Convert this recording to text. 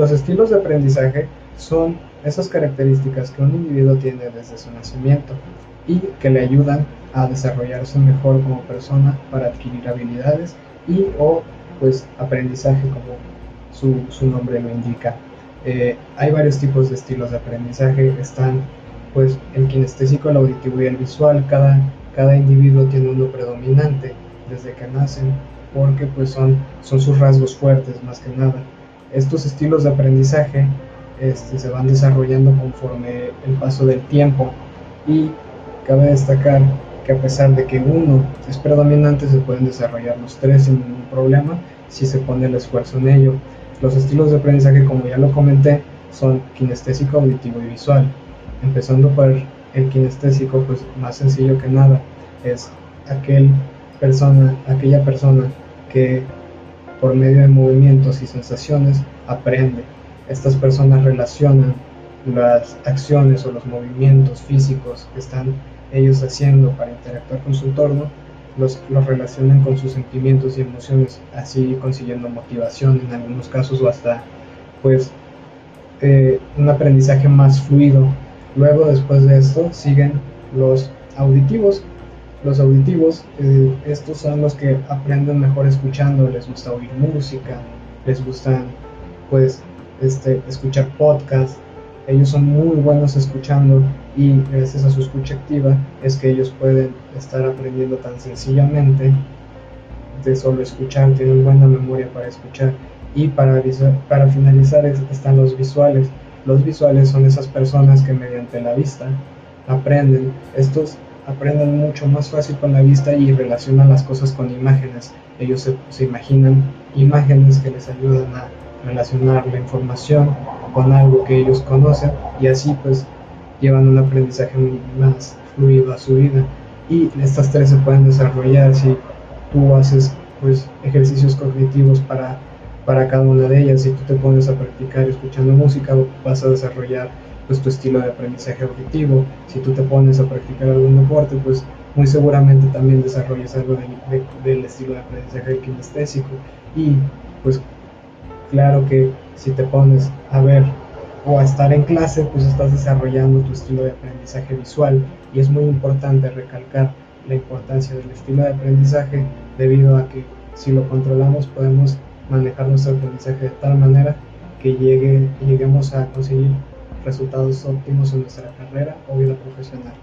los estilos de aprendizaje son esas características que un individuo tiene desde su nacimiento y que le ayudan a desarrollarse mejor como persona para adquirir habilidades y o pues aprendizaje como su, nombre lo indica. Eh, hay varios tipos de estilos de aprendizaje, están pues el kinestésico, el auditivo y el visual, cada, cada individuo tiene uno predominante desde que nacen porque pues son, son sus rasgos fuertes más que nada. Estos estilos de aprendizaje este, se van desarrollando conforme el paso del tiempo y cabe destacar que a pesar de que uno es predominante se pueden desarrollar los tres sin ningún problema si se pone el esfuerzo en ello. Los estilos de aprendizaje como ya lo comenté son kinestésico, auditivo y visual. Empezando por el kinestésico, pues más sencillo que nada es aquel persona, aquella persona que por medio de movimientos y sensaciones aprende. Estas personas relacionan las acciones o los movimientos físicos que están ellos haciendo para interactuar con su entorno, los, los relacionan con sus sentimientos y emociones, así consiguiendo motivación en algunos casos o hasta pues eh, un aprendizaje más fluido. Luego después de esto siguen los auditivos, los auditivos, eh, estos son los que aprenden mejor escuchando, les gusta oír música, les gusta pues este, escuchar podcast, ellos son muy buenos escuchando y gracias a su escucha activa es que ellos pueden estar aprendiendo tan sencillamente de solo escuchar, tienen buena memoria para escuchar y para, para finalizar están los visuales. Los visuales son esas personas que mediante la vista aprenden. Estos aprenden mucho más fácil con la vista y relacionan las cosas con imágenes. Ellos se, imaginan imágenes que les ayudan a relacionar la información con algo que ellos conocen y así pues llevan un aprendizaje más fluido a su vida. Y estas tres se pueden desarrollar si tú haces pues ejercicios cognitivos para, para cada una de ellas. Si tú te pones a practicar escuchando música, vas a desarrollar pues tu estilo de aprendizaje auditivo. Si tú te pones a practicar algún deporte, pues muy seguramente también desarrollas algo del estilo de aprendizaje kinestésico. Y pues claro que si te pones a ver o a estar en clase, pues estás desarrollando tu estilo de aprendizaje visual. Y es muy importante recalcar la importancia del estilo de aprendizaje debido a que si lo controlamos podemos manejar nuestro aprendizaje de tal manera que llegue, lleguemos a conseguir resultados óptimos en nuestra carrera o vida profesional.